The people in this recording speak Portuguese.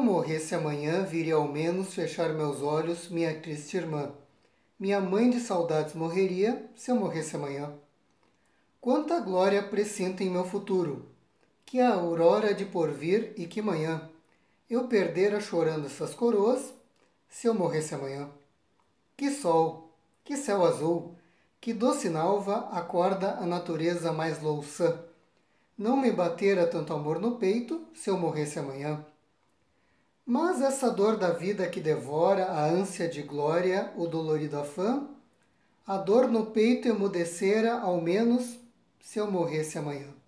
morresse amanhã, viria ao menos fechar meus olhos minha triste irmã. Minha mãe de saudades morreria se eu morresse amanhã. Quanta glória presinto em meu futuro, que a aurora de porvir e que manhã eu perdera chorando essas coroas se eu morresse amanhã. Que sol, que céu azul, que doce nalva acorda a natureza mais louçã. Não me batera tanto amor no peito se eu morresse amanhã. Mas essa dor da vida que devora a ânsia de glória, o dolorido afã, a dor no peito emudecera ao menos se eu morresse amanhã.